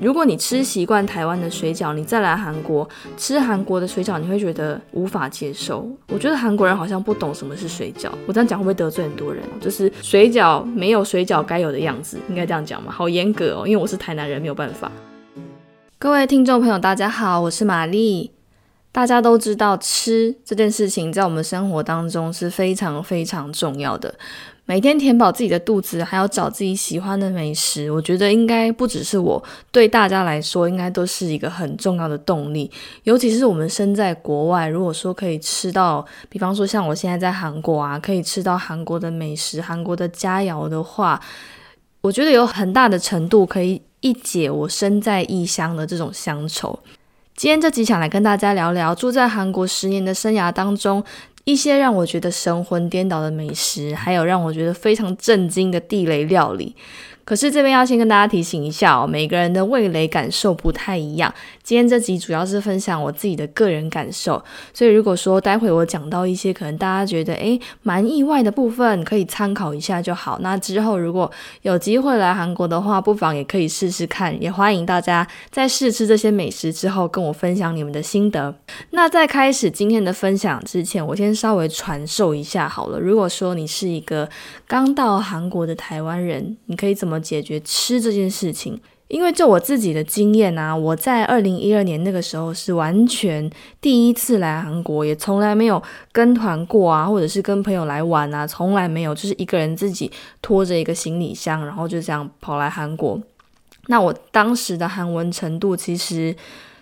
如果你吃习惯台湾的水饺，你再来韩国吃韩国的水饺，你会觉得无法接受。我觉得韩国人好像不懂什么是水饺。我这样讲会不会得罪很多人？就是水饺没有水饺该有的样子，应该这样讲吗？好严格哦，因为我是台南人，没有办法。各位听众朋友，大家好，我是玛丽。大家都知道，吃这件事情在我们生活当中是非常非常重要的。每天填饱自己的肚子，还要找自己喜欢的美食，我觉得应该不只是我，对大家来说，应该都是一个很重要的动力。尤其是我们身在国外，如果说可以吃到，比方说像我现在在韩国啊，可以吃到韩国的美食、韩国的佳肴的话，我觉得有很大的程度可以一解我身在异乡的这种乡愁。今天这集想来跟大家聊聊住在韩国十年的生涯当中。一些让我觉得神魂颠倒的美食，还有让我觉得非常震惊的地雷料理。可是这边要先跟大家提醒一下哦，每个人的味蕾感受不太一样。今天这集主要是分享我自己的个人感受，所以如果说待会我讲到一些可能大家觉得诶蛮意外的部分，可以参考一下就好。那之后如果有机会来韩国的话，不妨也可以试试看。也欢迎大家在试吃这些美食之后，跟我分享你们的心得。那在开始今天的分享之前，我先稍微传授一下好了。如果说你是一个刚到韩国的台湾人，你可以怎么解决吃这件事情？因为就我自己的经验啊，我在二零一二年那个时候是完全第一次来韩国，也从来没有跟团过啊，或者是跟朋友来玩啊，从来没有，就是一个人自己拖着一个行李箱，然后就这样跑来韩国。那我当时的韩文程度其实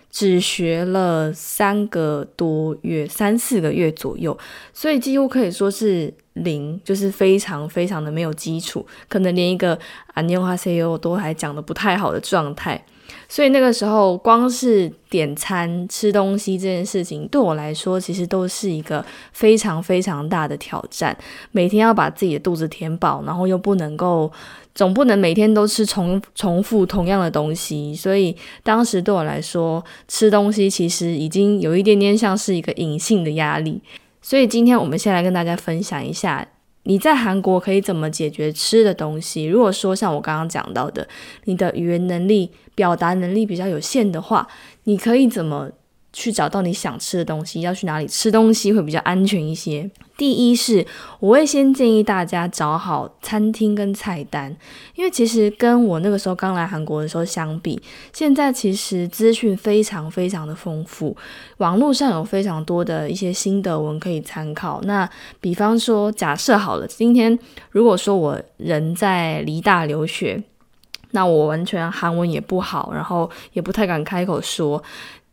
只学了三个多月，三四个月左右，所以几乎可以说是零，就是非常非常的没有基础，可能连一个啊电话 C E O 都还讲的不太好的状态。所以那个时候光是点餐吃东西这件事情对我来说，其实都是一个非常非常大的挑战。每天要把自己的肚子填饱，然后又不能够，总不能每天都吃重 重复同样的东西，所以当时对我来说，吃东西其实已经有一点点像是一个隐性的压力。所以今天我们先来跟大家分享一下，你在韩国可以怎么解决吃的东西。如果说像我刚刚讲到的，你的语言能力、表达能力比较有限的话，你可以怎么？去找到你想吃的东西，要去哪里吃东西会比较安全一些。第一是，我会先建议大家找好餐厅跟菜单，因为其实跟我那个时候刚来韩国的时候相比，现在其实资讯非常非常的丰富，网络上有非常多的一些心得文可以参考。那比方说，假设好了，今天如果说我人在离大留学，那我完全韩文也不好，然后也不太敢开口说。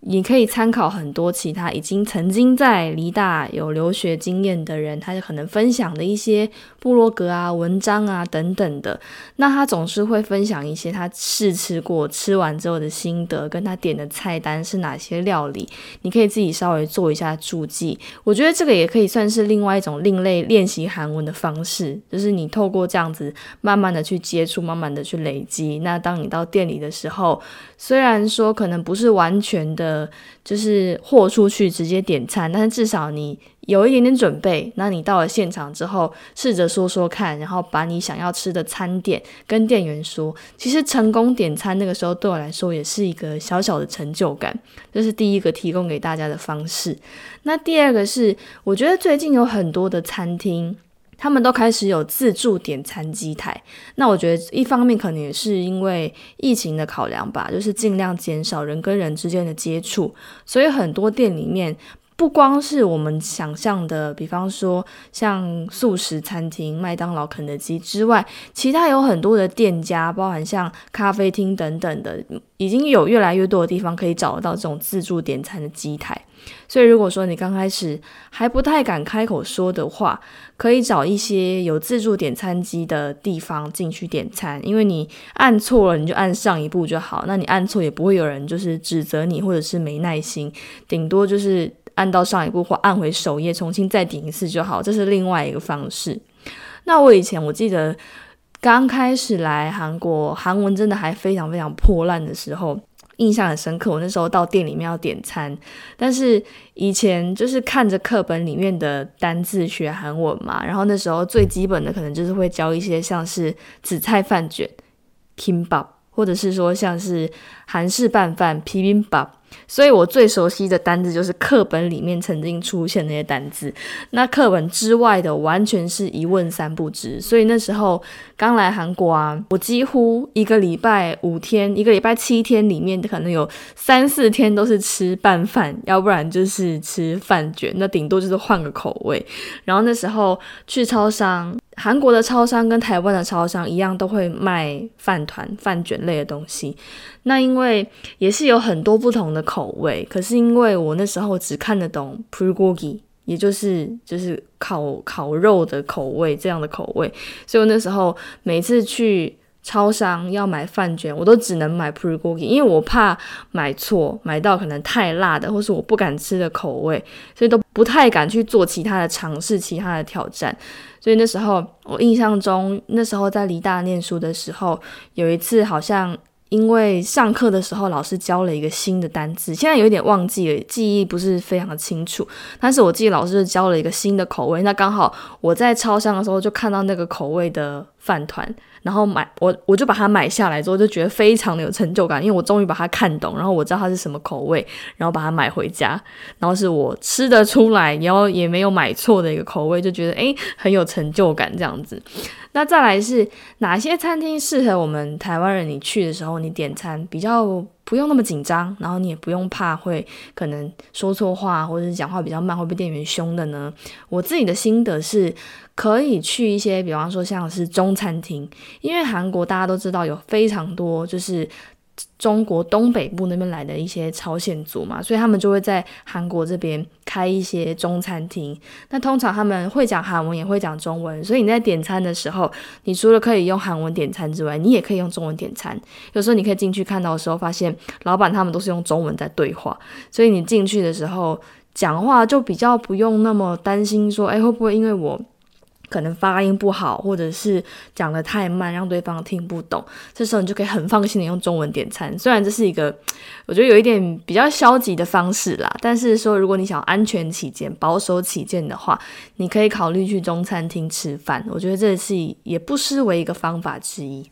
你可以参考很多其他已经曾经在离大有留学经验的人，他可能分享的一些部落格啊、文章啊等等的。那他总是会分享一些他试吃过、吃完之后的心得，跟他点的菜单是哪些料理。你可以自己稍微做一下注记。我觉得这个也可以算是另外一种另类练习韩文的方式，就是你透过这样子慢慢的去接触，慢慢的去累积。那当你到店里的时候，虽然说可能不是完全的。就是豁出去直接点餐，但是至少你有一点点准备。那你到了现场之后，试着说说看，然后把你想要吃的餐点跟店员说。其实成功点餐那个时候对我来说也是一个小小的成就感。这是第一个提供给大家的方式。那第二个是，我觉得最近有很多的餐厅。他们都开始有自助点餐机台，那我觉得一方面可能也是因为疫情的考量吧，就是尽量减少人跟人之间的接触，所以很多店里面不光是我们想象的，比方说像素食餐厅、麦当劳、肯德基之外，其他有很多的店家，包含像咖啡厅等等的，已经有越来越多的地方可以找得到这种自助点餐的机台。所以，如果说你刚开始还不太敢开口说的话，可以找一些有自助点餐机的地方进去点餐，因为你按错了，你就按上一步就好。那你按错也不会有人就是指责你，或者是没耐心，顶多就是按到上一步或按回首页重新再点一次就好。这是另外一个方式。那我以前我记得。刚开始来韩国，韩文真的还非常非常破烂的时候。印象很深刻，我那时候到店里面要点餐，但是以前就是看着课本里面的单字学韩文嘛，然后那时候最基本的可能就是会教一些像是紫菜饭卷 （kimbap） 或者是说像是韩式拌饭 （bibimbap）。所以我最熟悉的单字就是课本里面曾经出现那些单字，那课本之外的完全是一问三不知。所以那时候刚来韩国啊，我几乎一个礼拜五天，一个礼拜七天里面可能有三四天都是吃拌饭，要不然就是吃饭卷，那顶多就是换个口味。然后那时候去超商。韩国的超商跟台湾的超商一样，都会卖饭团、饭卷类的东西。那因为也是有很多不同的口味，可是因为我那时候只看得懂 prugogi，也就是就是烤烤肉的口味这样的口味，所以我那时候每次去超商要买饭卷，我都只能买 prugogi，因为我怕买错，买到可能太辣的，或是我不敢吃的口味，所以都不太敢去做其他的尝试、其他的挑战。所以那时候，我印象中，那时候在离大念书的时候，有一次好像因为上课的时候老师教了一个新的单词，现在有点忘记了，记忆不是非常的清楚。但是我记得老师教了一个新的口味，那刚好我在超商的时候就看到那个口味的饭团。然后买我我就把它买下来之后就觉得非常的有成就感，因为我终于把它看懂，然后我知道它是什么口味，然后把它买回家，然后是我吃得出来，然后也没有买错的一个口味，就觉得诶很有成就感这样子。那再来是哪些餐厅适合我们台湾人？你去的时候你点餐比较不用那么紧张，然后你也不用怕会可能说错话或者是讲话比较慢会被店员凶的呢？我自己的心得是。可以去一些，比方说像是中餐厅，因为韩国大家都知道有非常多就是中国东北部那边来的一些朝鲜族嘛，所以他们就会在韩国这边开一些中餐厅。那通常他们会讲韩文，也会讲中文，所以你在点餐的时候，你除了可以用韩文点餐之外，你也可以用中文点餐。有时候你可以进去看到的时候，发现老板他们都是用中文在对话，所以你进去的时候讲话就比较不用那么担心说，哎，会不会因为我。可能发音不好，或者是讲的太慢，让对方听不懂。这时候你就可以很放心的用中文点餐。虽然这是一个我觉得有一点比较消极的方式啦，但是说如果你想安全起见、保守起见的话，你可以考虑去中餐厅吃饭。我觉得这是也不失为一个方法之一。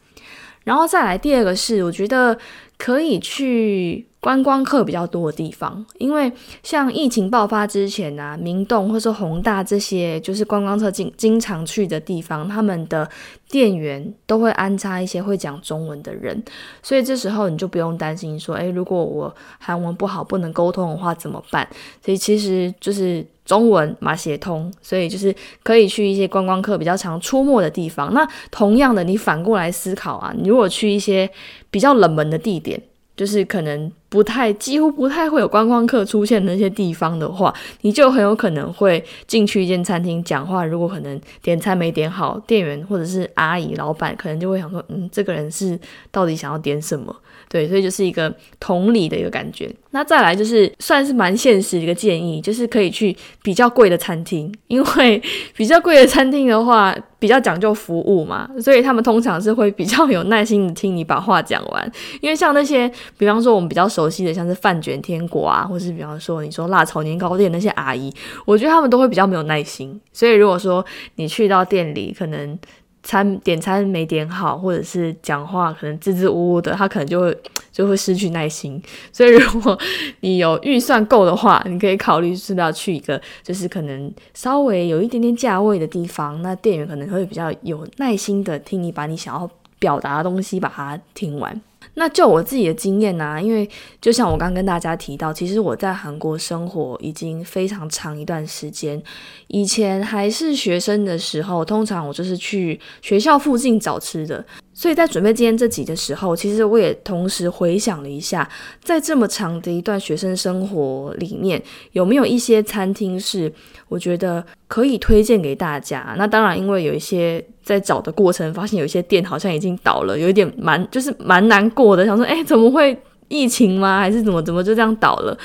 然后再来第二个是，我觉得可以去。观光客比较多的地方，因为像疫情爆发之前啊，明洞或者说宏大这些就是观光客经经常去的地方，他们的店员都会安插一些会讲中文的人，所以这时候你就不用担心说，诶，如果我韩文不好不能沟通的话怎么办？所以其实就是中文马写通，所以就是可以去一些观光客比较常出没的地方。那同样的，你反过来思考啊，你如果去一些比较冷门的地点。就是可能不太，几乎不太会有观光客出现的那些地方的话，你就很有可能会进去一间餐厅讲话。如果可能点餐没点好，店员或者是阿姨、老板可能就会想说：“嗯，这个人是到底想要点什么？”对，所以就是一个同理的一个感觉。那再来就是算是蛮现实的一个建议，就是可以去比较贵的餐厅，因为比较贵的餐厅的话比较讲究服务嘛，所以他们通常是会比较有耐心的听你把话讲完。因为像那些，比方说我们比较熟悉的，像是饭卷天国啊，或是比方说你说辣炒年糕店那些阿姨，我觉得他们都会比较没有耐心。所以如果说你去到店里，可能。餐点餐没点好，或者是讲话可能支支吾吾的，他可能就会就会失去耐心。所以如果 你有预算够的话，你可以考虑是不是要去一个就是可能稍微有一点点价位的地方，那店员可能会比较有耐心的听你把你想要表达的东西把它听完。那就我自己的经验呢，因为就像我刚跟大家提到，其实我在韩国生活已经非常长一段时间。以前还是学生的时候，通常我就是去学校附近找吃的。所以在准备今天这集的时候，其实我也同时回想了一下，在这么长的一段学生生活里面，有没有一些餐厅是我觉得可以推荐给大家？那当然，因为有一些在找的过程，发现有些店好像已经倒了，有一点蛮就是蛮难过的，想说，哎，怎么会疫情吗？还是怎么怎么就这样倒了？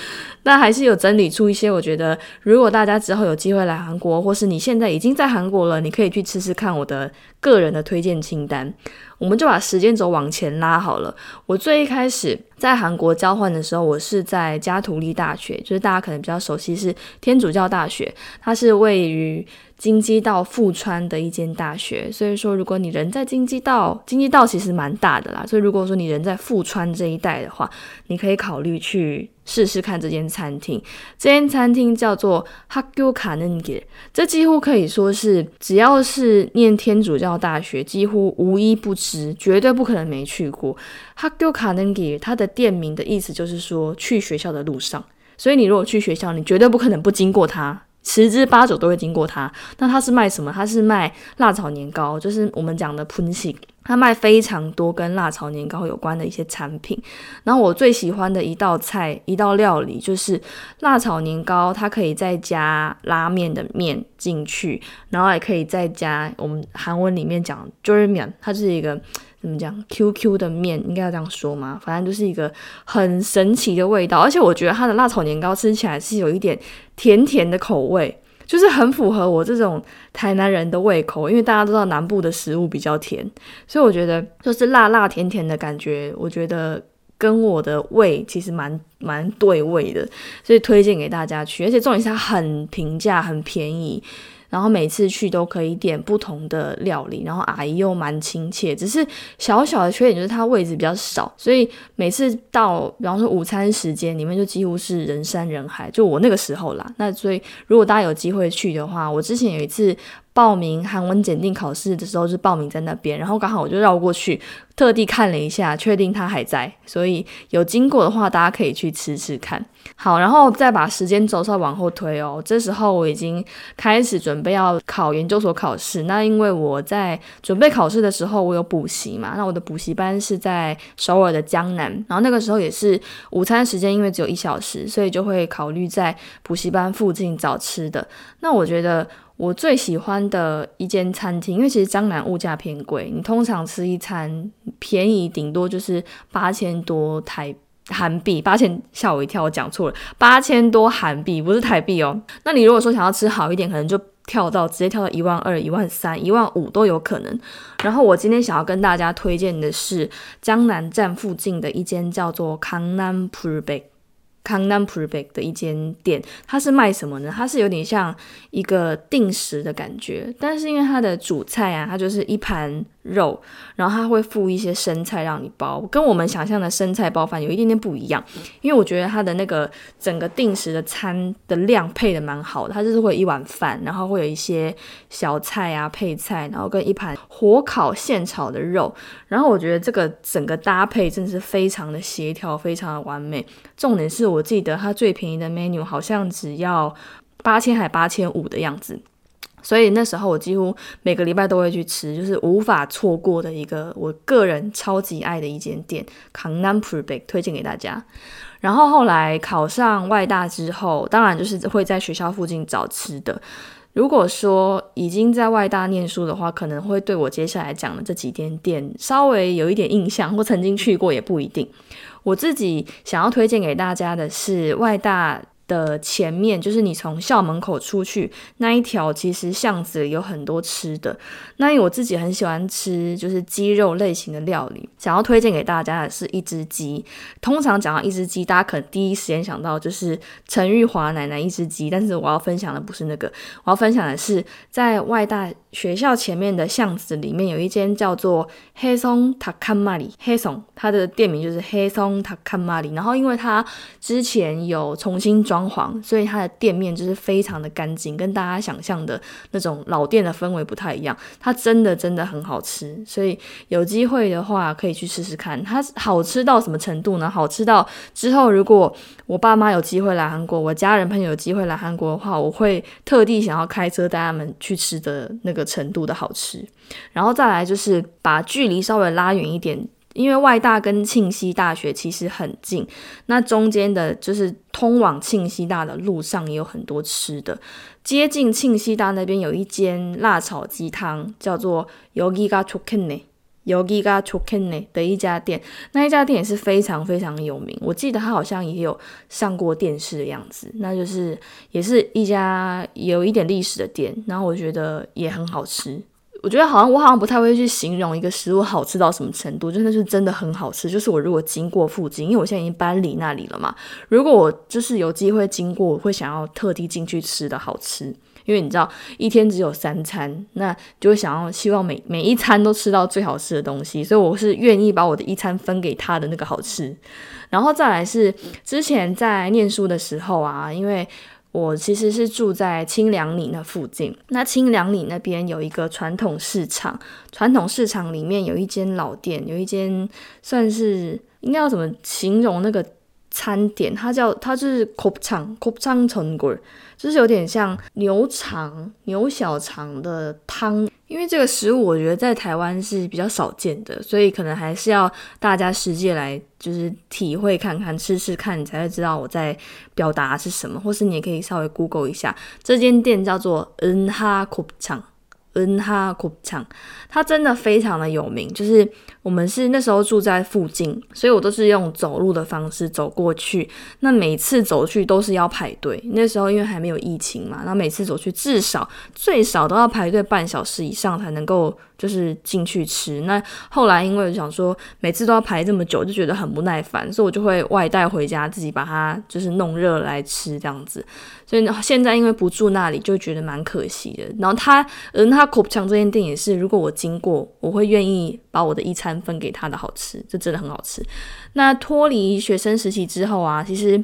那还是有整理出一些，我觉得如果大家之后有机会来韩国，或是你现在已经在韩国了，你可以去吃吃看我的个人的推荐清单。我们就把时间轴往前拉好了。我最一开始在韩国交换的时候，我是在加图利大学，就是大家可能比较熟悉是天主教大学，它是位于。京畿道富川的一间大学，所以说如果你人在京畿道，京畿道其实蛮大的啦，所以如果说你人在富川这一带的话，你可以考虑去试试看这间餐厅。这间餐厅叫做 h a k u k a n e n g e 这几乎可以说是只要是念天主教大学，几乎无一不知，绝对不可能没去过。h a k u k a n e n g e 它的店名的意思就是说去学校的路上，所以你如果去学校，你绝对不可能不经过它。十之八九都会经过它。那它是卖什么？它是卖辣炒年糕，就是我们讲的喷喜。它卖非常多跟辣炒年糕有关的一些产品。然后我最喜欢的一道菜、一道料理就是辣炒年糕，它可以再加拉面的面进去，然后也可以再加我们韩文里面讲就是面，它是一个。怎么讲？QQ 的面应该要这样说吗？反正就是一个很神奇的味道，而且我觉得它的辣炒年糕吃起来是有一点甜甜的口味，就是很符合我这种台南人的胃口。因为大家都知道南部的食物比较甜，所以我觉得就是辣辣甜甜的感觉，我觉得跟我的胃其实蛮蛮对味的，所以推荐给大家去。而且重点是它很平价，很便宜。然后每次去都可以点不同的料理，然后阿姨又蛮亲切，只是小小的缺点就是它位置比较少，所以每次到比方说午餐时间，里面就几乎是人山人海。就我那个时候啦，那所以如果大家有机会去的话，我之前有一次。报名韩文检定考试的时候是报名在那边，然后刚好我就绕过去，特地看了一下，确定他还在，所以有经过的话，大家可以去吃吃看。好，然后再把时间轴稍往后推哦，这时候我已经开始准备要考研究所考试。那因为我在准备考试的时候，我有补习嘛，那我的补习班是在首尔的江南，然后那个时候也是午餐时间，因为只有一小时，所以就会考虑在补习班附近找吃的。那我觉得。我最喜欢的一间餐厅，因为其实江南物价偏贵，你通常吃一餐便宜顶多就是八千多台韩币，八千吓我一跳，我讲错了，八千多韩币不是台币哦。那你如果说想要吃好一点，可能就跳到直接跳到一万二、一万三、一万五都有可能。然后我今天想要跟大家推荐的是江南站附近的一间叫做康南普尔贝。康南普贝的一间店，它是卖什么呢？它是有点像一个定时的感觉，但是因为它的主菜啊，它就是一盘。肉，然后他会附一些生菜让你包，跟我们想象的生菜包饭有一点点不一样。因为我觉得它的那个整个定时的餐的量配的蛮好的，它就是会一碗饭，然后会有一些小菜啊配菜，然后跟一盘火烤现炒的肉。然后我觉得这个整个搭配真的是非常的协调，非常的完美。重点是我记得它最便宜的 menu 好像只要八千还八千五的样子。所以那时候我几乎每个礼拜都会去吃，就是无法错过的一个我个人超级爱的一间店，Kangnam p r b a k 推荐给大家。然后后来考上外大之后，当然就是会在学校附近找吃的。如果说已经在外大念书的话，可能会对我接下来讲的这几间店稍微有一点印象，或曾经去过也不一定。我自己想要推荐给大家的是外大。的前面就是你从校门口出去那一条，其实巷子里有很多吃的。那因为我自己很喜欢吃，就是鸡肉类型的料理，想要推荐给大家的是一只鸡。通常讲到一只鸡，大家可能第一时间想到就是陈玉华奶奶一只鸡，但是我要分享的不是那个，我要分享的是在外大学校前面的巷子里面有一间叫做黑松塔卡玛里黑松，它的店名就是黑松塔卡玛里。然后因为它之前有重新装。装潢，所以它的店面就是非常的干净，跟大家想象的那种老店的氛围不太一样。它真的真的很好吃，所以有机会的话可以去试试看。它好吃到什么程度呢？好吃到之后如果我爸妈有机会来韩国，我家人朋友有机会来韩国的话，我会特地想要开车带他们去吃的那个程度的好吃。然后再来就是把距离稍微拉远一点。因为外大跟庆熙大学其实很近，那中间的就是通往庆熙大的路上也有很多吃的。接近庆熙大那边有一间辣炒鸡汤，叫做 Yogiga Chukene。Yogiga Chokene 的一家店，那一家店也是非常非常有名。我记得他好像也有上过电视的样子，那就是也是一家有一点历史的店。然后我觉得也很好吃。我觉得好像我好像不太会去形容一个食物好吃到什么程度，真的是真的很好吃。就是我如果经过附近，因为我现在已经搬离那里了嘛，如果我就是有机会经过，我会想要特地进去吃的好吃。因为你知道一天只有三餐，那就会想要希望每每一餐都吃到最好吃的东西，所以我是愿意把我的一餐分给他的那个好吃。然后再来是之前在念书的时候啊，因为我其实是住在清凉里那附近，那清凉里那边有一个传统市场，传统市场里面有一间老店，有一间算是应该要怎么形容那个餐点？它叫它就是 k o p c h a n k o p c h a n 成果。就是有点像牛肠、牛小肠的汤，因为这个食物我觉得在台湾是比较少见的，所以可能还是要大家实际来就是体会看看、吃吃看，你才会知道我在表达是什么，或是你也可以稍微 Google 一下，这间店叫做恩哈库肠。恩哈库场，它真的非常的有名。就是我们是那时候住在附近，所以我都是用走路的方式走过去。那每次走去都是要排队。那时候因为还没有疫情嘛，那每次走去至少最少都要排队半小时以上才能够。就是进去吃，那后来因为我想说每次都要排这么久，就觉得很不耐烦，所以我就会外带回家，自己把它就是弄热来吃这样子。所以呢，现在因为不住那里，就觉得蛮可惜的。然后他，嗯，他口强这间店也是，如果我经过，我会愿意把我的一餐分给他的好吃，这真的很好吃。那脱离学生时期之后啊，其实。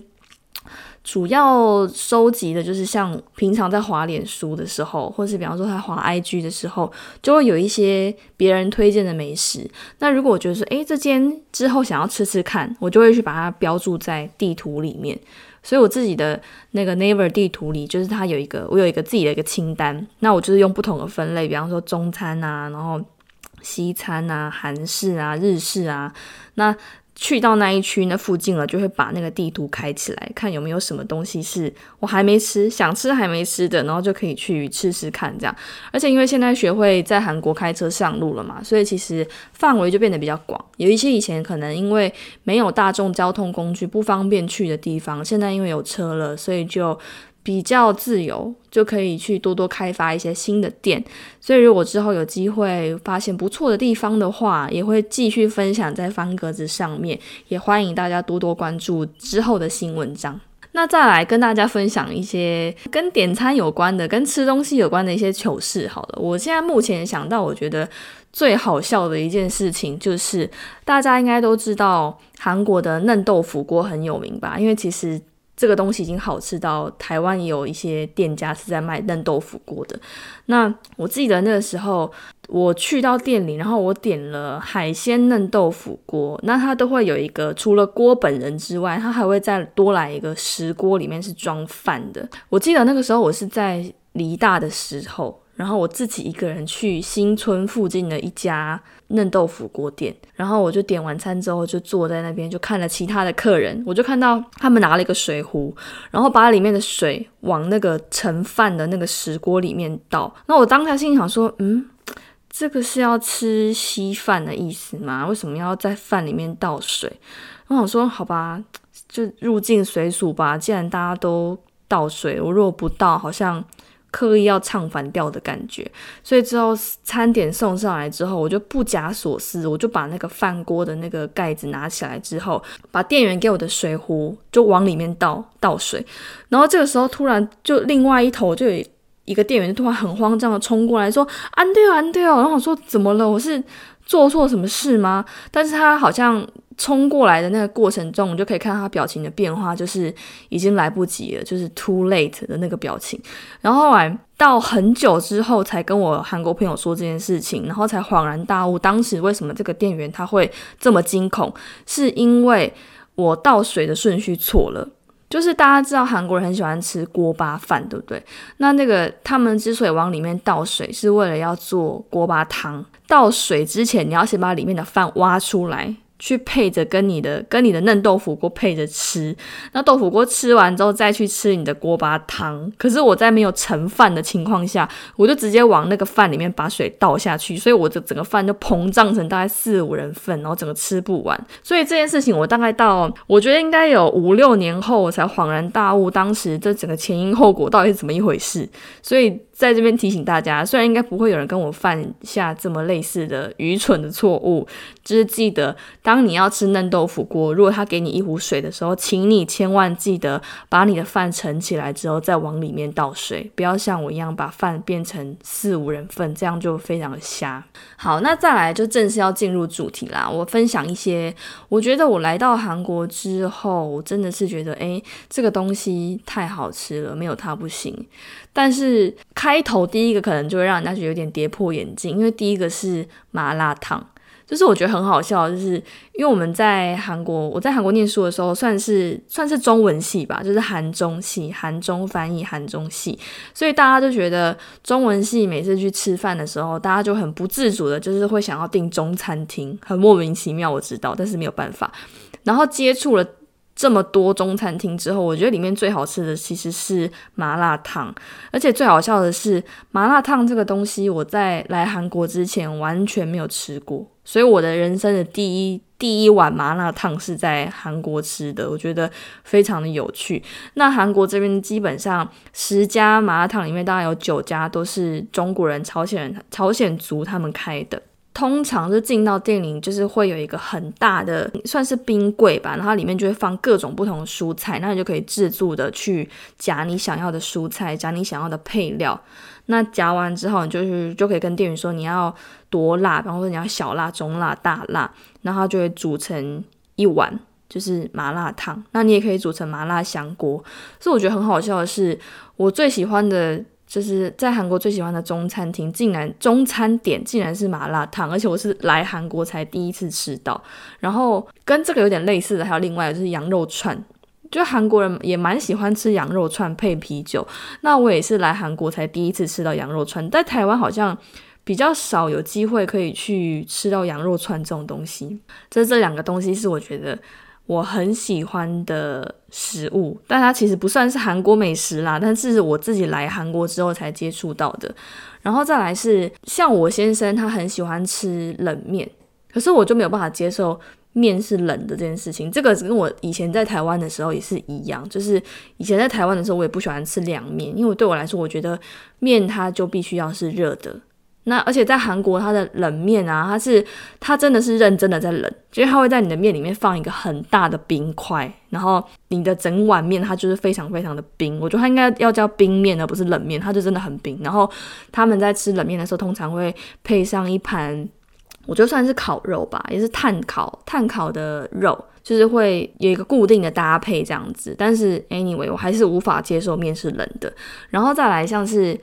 主要收集的就是像平常在滑脸书的时候，或是比方说他滑 IG 的时候，就会有一些别人推荐的美食。那如果我觉得说，诶，这间之后想要吃吃看，我就会去把它标注在地图里面。所以我自己的那个 Naver 地图里，就是它有一个，我有一个自己的一个清单。那我就是用不同的分类，比方说中餐啊，然后西餐啊，韩式啊，日式啊，那。去到那一区那附近了，就会把那个地图开起来，看有没有什么东西是我还没吃、想吃还没吃的，然后就可以去吃吃看这样。而且因为现在学会在韩国开车上路了嘛，所以其实范围就变得比较广。有一些以前可能因为没有大众交通工具不方便去的地方，现在因为有车了，所以就。比较自由，就可以去多多开发一些新的店。所以，如果之后有机会发现不错的地方的话，也会继续分享在方格子上面。也欢迎大家多多关注之后的新文章。那再来跟大家分享一些跟点餐有关的、跟吃东西有关的一些糗事。好了，我现在目前想到，我觉得最好笑的一件事情就是，大家应该都知道韩国的嫩豆腐锅很有名吧？因为其实。这个东西已经好吃到台湾也有一些店家是在卖嫩豆腐锅的。那我记得那个时候我去到店里，然后我点了海鲜嫩豆腐锅，那它都会有一个除了锅本人之外，它还会再多来一个石锅，里面是装饭的。我记得那个时候我是在离大的时候。然后我自己一个人去新村附近的一家嫩豆腐锅店，然后我就点完餐之后就坐在那边，就看了其他的客人，我就看到他们拿了一个水壶，然后把里面的水往那个盛饭的那个石锅里面倒。那我当下心里想说，嗯，这个是要吃稀饭的意思吗？为什么要在饭里面倒水？我想说，好吧，就入境随俗吧。既然大家都倒水，我如果不倒，好像。刻意要唱反调的感觉，所以之后餐点送上来之后，我就不假所思，我就把那个饭锅的那个盖子拿起来之后，把店员给我的水壶就往里面倒倒水，然后这个时候突然就另外一头就有一个店员突然很慌张的冲过来说：“安对哦，安对哦。”然后我说：“怎么了？我是做错什么事吗？”但是他好像。冲过来的那个过程中，我就可以看到他表情的变化，就是已经来不及了，就是 too late 的那个表情。然后后来到很久之后，才跟我韩国朋友说这件事情，然后才恍然大悟，当时为什么这个店员他会这么惊恐，是因为我倒水的顺序错了。就是大家知道韩国人很喜欢吃锅巴饭，对不对？那那个他们之所以往里面倒水，是为了要做锅巴汤。倒水之前，你要先把里面的饭挖出来。去配着跟你的跟你的嫩豆腐锅配着吃，那豆腐锅吃完之后再去吃你的锅巴汤。可是我在没有盛饭的情况下，我就直接往那个饭里面把水倒下去，所以我的整个饭就膨胀成大概四五人份，然后整个吃不完。所以这件事情我大概到我觉得应该有五六年后我才恍然大悟，当时这整个前因后果到底是怎么一回事。所以。在这边提醒大家，虽然应该不会有人跟我犯下这么类似的愚蠢的错误，就是记得，当你要吃嫩豆腐锅，如果他给你一壶水的时候，请你千万记得把你的饭盛起来之后再往里面倒水，不要像我一样把饭变成四五人份，这样就非常的瞎。好，那再来就正式要进入主题啦。我分享一些，我觉得我来到韩国之后，我真的是觉得，诶，这个东西太好吃了，没有它不行。但是开头第一个可能就会让人家觉得有点跌破眼镜，因为第一个是麻辣烫，就是我觉得很好笑，就是因为我们在韩国，我在韩国念书的时候，算是算是中文系吧，就是韩中系，韩中翻译韩中系，所以大家就觉得中文系每次去吃饭的时候，大家就很不自主的，就是会想要订中餐厅，很莫名其妙，我知道，但是没有办法，然后接触了。这么多中餐厅之后，我觉得里面最好吃的其实是麻辣烫，而且最好笑的是，麻辣烫这个东西我在来韩国之前完全没有吃过，所以我的人生的第一第一碗麻辣烫是在韩国吃的，我觉得非常的有趣。那韩国这边基本上十家麻辣烫里面，大概有九家都是中国人、朝鲜人、朝鲜族他们开的。通常是进到店里，就是会有一个很大的算是冰柜吧，然后里面就会放各种不同的蔬菜，那你就可以自助的去夹你想要的蔬菜，夹你想要的配料。那夹完之后，你就是就可以跟店员说你要多辣，然后你要小辣、中辣、大辣，然后就会煮成一碗就是麻辣烫。那你也可以煮成麻辣香锅。所以我觉得很好笑的是，我最喜欢的。就是在韩国最喜欢的中餐厅，竟然中餐点竟然是麻辣烫，而且我是来韩国才第一次吃到。然后跟这个有点类似的，还有另外就是羊肉串，就韩国人也蛮喜欢吃羊肉串配啤酒。那我也是来韩国才第一次吃到羊肉串，在台湾好像比较少有机会可以去吃到羊肉串这种东西。这这两个东西是我觉得。我很喜欢的食物，但它其实不算是韩国美食啦，但是我自己来韩国之后才接触到的。然后再来是像我先生，他很喜欢吃冷面，可是我就没有办法接受面是冷的这件事情。这个跟我以前在台湾的时候也是一样，就是以前在台湾的时候，我也不喜欢吃凉面，因为对我来说，我觉得面它就必须要是热的。那而且在韩国，它的冷面啊，它是它真的是认真的在冷，就是它会在你的面里面放一个很大的冰块，然后你的整碗面它就是非常非常的冰。我觉得它应该要叫冰面而不是冷面，它就真的很冰。然后他们在吃冷面的时候，通常会配上一盘，我就算是烤肉吧，也是炭烤炭烤的肉，就是会有一个固定的搭配这样子。但是 anyway，我还是无法接受面是冷的。然后再来像是。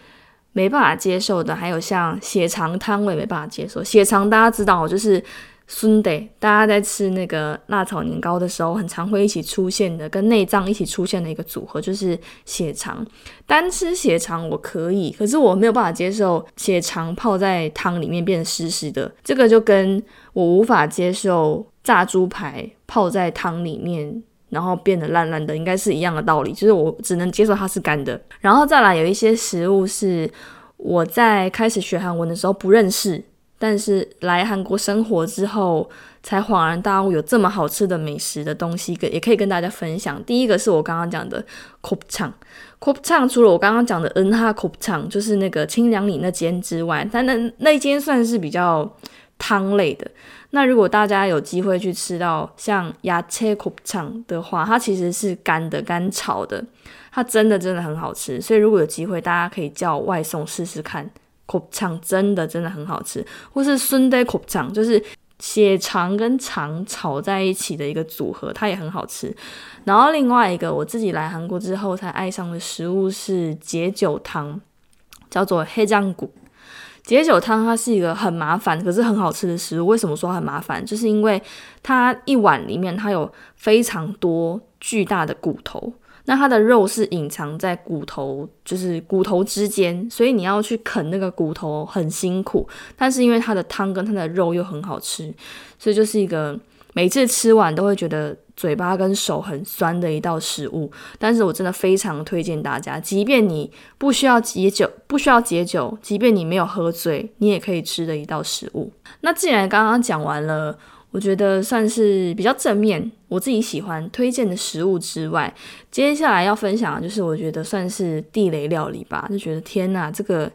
没办法接受的，还有像血肠汤，我也没办法接受。血肠大家知道，就是孙得，大家在吃那个辣炒年糕的时候，很常会一起出现的，跟内脏一起出现的一个组合，就是血肠。单吃血肠我可以，可是我没有办法接受血肠泡在汤里面变得湿湿的，这个就跟我无法接受炸猪排泡在汤里面。然后变得烂烂的，应该是一样的道理，就是我只能接受它是干的。然后再来有一些食物是我在开始学韩文的时候不认识，但是来韩国生活之后才恍然大悟，有这么好吃的美食的东西，跟也可以跟大家分享。第一个是我刚刚讲的 Kopchang，Kopchang 除了我刚刚讲的 N 哈 k o p c h a n 就是那个清凉里那间之外，它那那间算是比较汤类的。那如果大家有机会去吃到像牙切苦肠的话，它其实是干的、干炒的，它真的真的很好吃。所以如果有机会，大家可以叫外送试试看，苦肠真的真的很好吃。或是순대苦肠，就是血肠跟肠炒在一起的一个组合，它也很好吃。然后另外一个我自己来韩国之后才爱上的食物是解酒汤，叫做黑酱骨。解酒汤它是一个很麻烦，可是很好吃的食物。为什么说很麻烦？就是因为它一碗里面它有非常多巨大的骨头，那它的肉是隐藏在骨头，就是骨头之间，所以你要去啃那个骨头很辛苦。但是因为它的汤跟它的肉又很好吃，所以就是一个每次吃完都会觉得嘴巴跟手很酸的一道食物。但是我真的非常推荐大家，即便你不需要解酒，不需要解酒，即便你没有喝醉，你也可以吃的一道食物。那既然刚刚讲完了。我觉得算是比较正面，我自己喜欢推荐的食物之外，接下来要分享的就是我觉得算是地雷料理吧。就觉得天呐，这个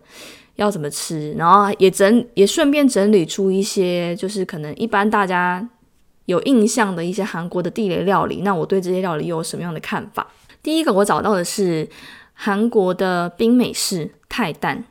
要怎么吃？然后也整也顺便整理出一些，就是可能一般大家有印象的一些韩国的地雷料理。那我对这些料理又有什么样的看法？第一个我找到的是韩国的冰美式太淡，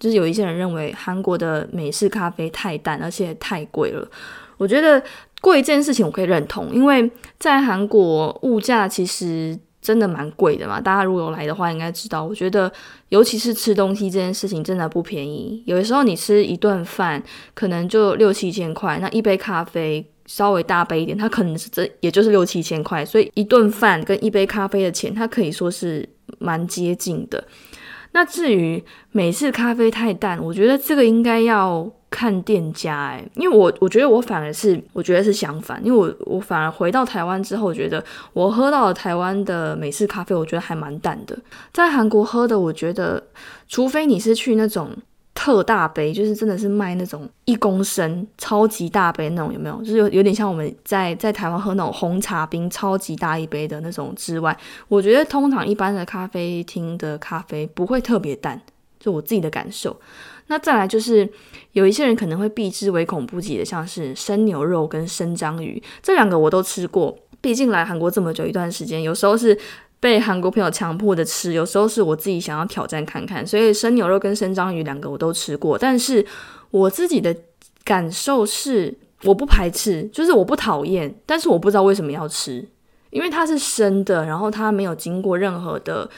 就是有一些人认为韩国的美式咖啡太淡，而且太贵了。我觉得贵这件事情我可以认同，因为在韩国物价其实真的蛮贵的嘛。大家如果有来的话，应该知道。我觉得尤其是吃东西这件事情真的不便宜。有的时候你吃一顿饭可能就六七千块，那一杯咖啡稍微大杯一点，它可能是这也就是六七千块。所以一顿饭跟一杯咖啡的钱，它可以说是蛮接近的。那至于美式咖啡太淡，我觉得这个应该要。看店家哎，因为我我觉得我反而是我觉得是相反，因为我我反而回到台湾之后，我觉得我喝到了台湾的美式咖啡，我觉得还蛮淡的。在韩国喝的，我觉得除非你是去那种特大杯，就是真的是卖那种一公升超级大杯那种，有没有？就是有有点像我们在在台湾喝那种红茶冰超级大一杯的那种之外，我觉得通常一般的咖啡厅的咖啡不会特别淡，就我自己的感受。那再来就是有一些人可能会避之唯恐不及的，像是生牛肉跟生章鱼这两个我都吃过。毕竟来韩国这么久一段时间，有时候是被韩国朋友强迫的吃，有时候是我自己想要挑战看看。所以生牛肉跟生章鱼两个我都吃过，但是我自己的感受是我不排斥，就是我不讨厌，但是我不知道为什么要吃，因为它是生的，然后它没有经过任何的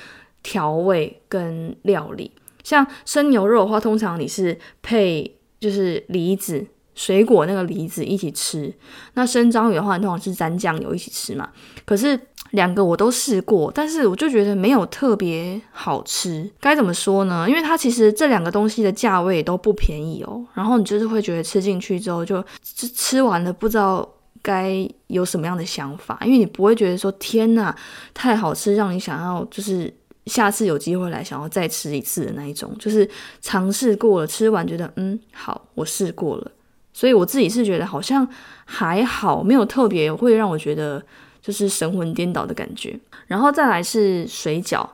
调味跟料理。像生牛肉的话，通常你是配就是梨子水果那个梨子一起吃。那生章鱼的话，通常是沾酱油一起吃嘛。可是两个我都试过，但是我就觉得没有特别好吃。该怎么说呢？因为它其实这两个东西的价位都不便宜哦。然后你就是会觉得吃进去之后，就吃吃完了不知道该有什么样的想法，因为你不会觉得说天呐太好吃，让你想要就是。下次有机会来，想要再吃一次的那一种，就是尝试过了，吃完觉得嗯好，我试过了，所以我自己是觉得好像还好，没有特别会让我觉得就是神魂颠倒的感觉。然后再来是水饺，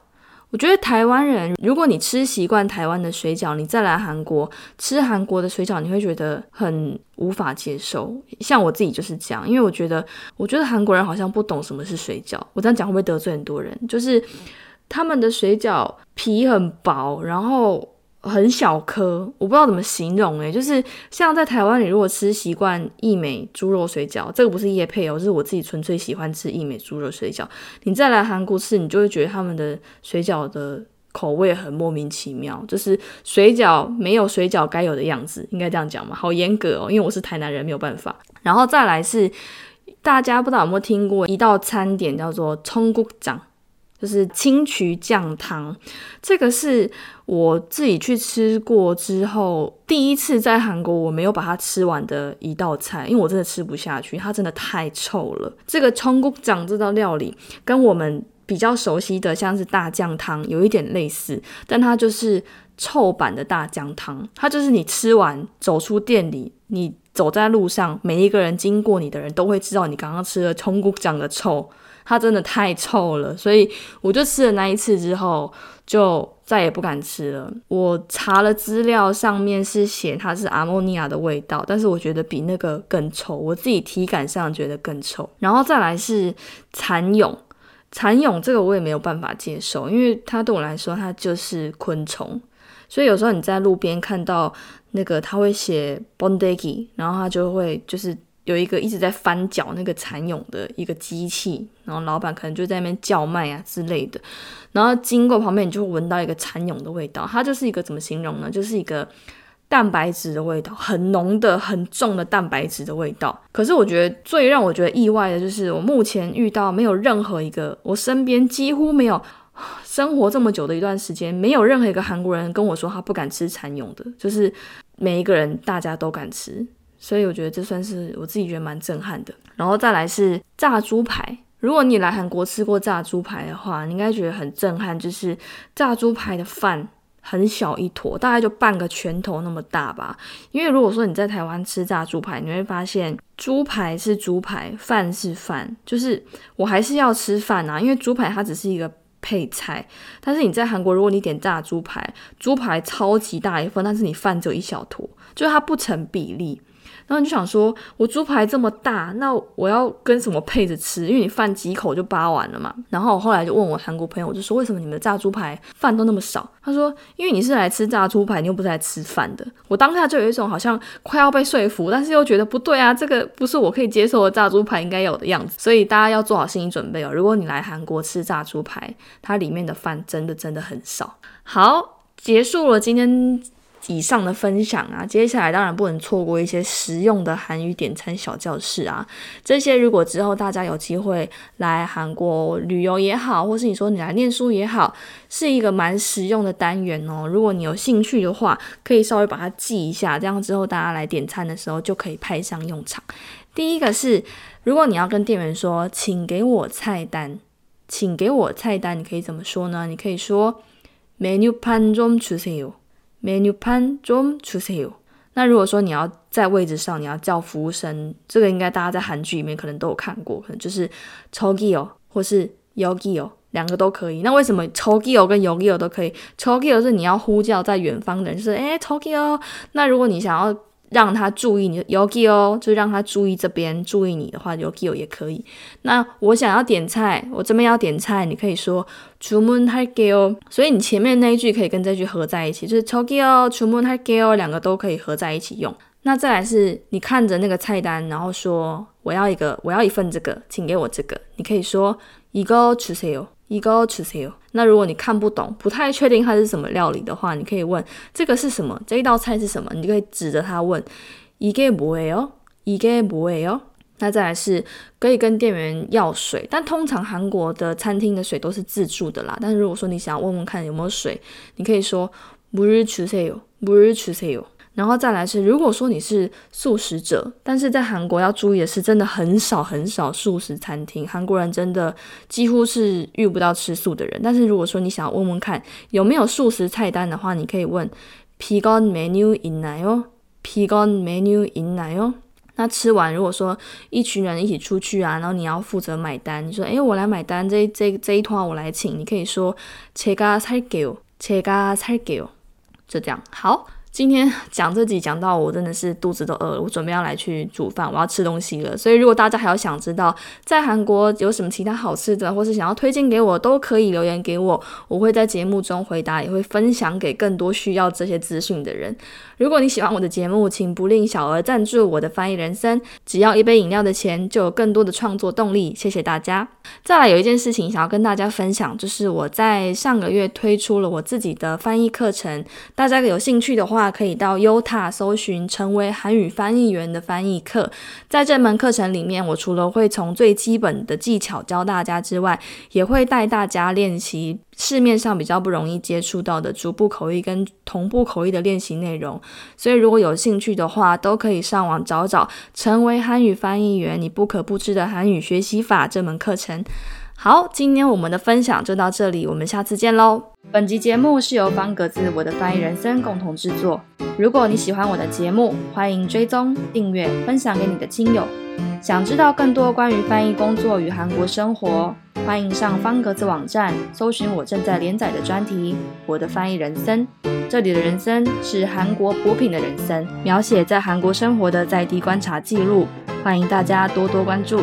我觉得台湾人如果你吃习惯台湾的水饺，你再来韩国吃韩国的水饺，你会觉得很无法接受。像我自己就是这样，因为我觉得我觉得韩国人好像不懂什么是水饺。我这样讲会不会得罪很多人？就是。他们的水饺皮很薄，然后很小颗，我不知道怎么形容诶，就是像在台湾，你如果吃习惯益美猪肉水饺，这个不是叶配哦，是我自己纯粹喜欢吃益美猪肉水饺。你再来韩国吃，你就会觉得他们的水饺的口味很莫名其妙，就是水饺没有水饺该有的样子，应该这样讲嘛？好严格哦，因为我是台南人，没有办法。然后再来是大家不知道有没有听过一道餐点叫做葱骨掌。就是青渠酱汤，这个是我自己去吃过之后，第一次在韩国我没有把它吃完的一道菜，因为我真的吃不下去，它真的太臭了。这个葱骨酱这道料理跟我们比较熟悉的像是大酱汤有一点类似，但它就是臭版的大酱汤。它就是你吃完走出店里，你走在路上，每一个人经过你的人都会知道你刚刚吃了葱骨酱的臭。它真的太臭了，所以我就吃了那一次之后，就再也不敢吃了。我查了资料，上面是写它是阿莫尼亚的味道，但是我觉得比那个更臭，我自己体感上觉得更臭。然后再来是蚕蛹，蚕蛹这个我也没有办法接受，因为它对我来说它就是昆虫，所以有时候你在路边看到那个他会写 bondegi，然后他就会就是。有一个一直在翻搅那个蚕蛹的一个机器，然后老板可能就在那边叫卖啊之类的，然后经过旁边，你就会闻到一个蚕蛹的味道。它就是一个怎么形容呢？就是一个蛋白质的味道，很浓的、很重的蛋白质的味道。可是我觉得最让我觉得意外的就是，我目前遇到没有任何一个我身边几乎没有生活这么久的一段时间，没有任何一个韩国人跟我说他不敢吃蚕蛹的，就是每一个人大家都敢吃。所以我觉得这算是我自己觉得蛮震撼的。然后再来是炸猪排，如果你来韩国吃过炸猪排的话，你应该觉得很震撼，就是炸猪排的饭。很小一坨，大概就半个拳头那么大吧。因为如果说你在台湾吃炸猪排，你会发现猪排是猪排，饭是饭，就是我还是要吃饭啊。因为猪排它只是一个配菜，但是你在韩国，如果你点炸猪排，猪排超级大一份，但是你饭只有一小坨，就是它不成比例。然后你就想说，我猪排这么大，那我要跟什么配着吃？因为你饭几口就扒完了嘛。然后我后来就问我韩国朋友，我就说为什么你们的炸猪排饭都那么少？他说，因为你是来吃炸猪排，你又不是来吃饭的。我当下就有一种好像快要被说服，但是又觉得不对啊，这个不是我可以接受的炸猪排应该有的样子。所以大家要做好心理准备哦。如果你来韩国吃炸猪排，它里面的饭真的真的很少。好，结束了今天。以上的分享啊，接下来当然不能错过一些实用的韩语点餐小教室啊。这些如果之后大家有机会来韩国旅游也好，或是你说你来念书也好，是一个蛮实用的单元哦。如果你有兴趣的话，可以稍微把它记一下，这样之后大家来点餐的时候就可以派上用场。第一个是，如果你要跟店员说，请给我菜单，请给我菜单，你可以怎么说呢？你可以说，menu 판좀주세요。 menu pan 좀 주세요。那如果说你要在位置上，你要叫服务生，这个应该大家在韩剧里面可能都有看过，可能就是 chogiyo 或是 yogiyo，两个都可以。那为什么 chogiyo 跟 yogiyo 都可以？chogiyo 是你要呼叫在远方的人，就是哎 chogiyo。那如果你想要 让他注意你 Yogi 哦，就是让他注意这边，注意你的话，Yogi 也可以。那我想要点菜，我这边要点菜，你可以说주문할게哦。所以你前面那一句可以跟这句合在一起，就是 Tokyo 주문할게 요， 两个都可以合在一起用。那再来是你看着那个菜单，然后说我要一个，我要一份这个，请给我这个。你可以说이거주세哦， 一个吃세요那如果你看不懂，不太确定它是什么料理的话，你可以问这个是什么？这一道菜是什么？你就可以指着它问이게뭐예 요？ 이게뭐예 요？ 那再来是可以跟店员要水，但通常韩国的餐厅的水都是自助的啦。但是如果说你想要问问看有没有水，你可以说물을주세 요， 물을주세 요。 然后再来是，如果说你是素食者，但是在韩国要注意的是，真的很少很少素食餐厅，韩国人真的几乎是遇不到吃素的人。但是如果说你想要问问看有没有素食菜单的话，你可以问 “Pigon menu in 나요”。Pigon menu in 나요。那吃完，如果说一群人一起出去啊，然后你要负责买单，你说：“诶，我来买单，这这这一套我来请。”你可以说제가살게 요， 제가살게 요。 就这样，好。 今天讲这集讲到我真的是肚子都饿了，我准备要来去煮饭，我要吃东西了。所以如果大家还有想知道在韩国有什么其他好吃的，或是想要推荐给我，都可以留言给我，我会在节目中回答，也会分享给更多需要这些资讯的人。如果你喜欢我的节目，请不吝小额赞助我的翻译人生，只要一杯饮料的钱，就有更多的创作动力。谢谢大家。再来有一件事情想要跟大家分享，就是我在上个月推出了我自己的翻译课程，大家有兴趣的话，可以到优塔搜寻“成为韩语翻译员”的翻译课。在这门课程里面，我除了会从最基本的技巧教大家之外，也会带大家练习。市面上比较不容易接触到的逐步口译跟同步口译的练习内容，所以如果有兴趣的话，都可以上网找找《成为韩语翻译员：你不可不知的韩语学习法》这门课程。好，今天我们的分享就到这里，我们下次见喽。本集节目是由方格子我的翻译人生共同制作。如果你喜欢我的节目，欢迎追踪、订阅、分享给你的亲友。想知道更多关于翻译工作与韩国生活？欢迎上方格子网站，搜寻我正在连载的专题《我的翻译人生》。这里的人生是韩国补品的人生，描写在韩国生活的在地观察记录。欢迎大家多多关注。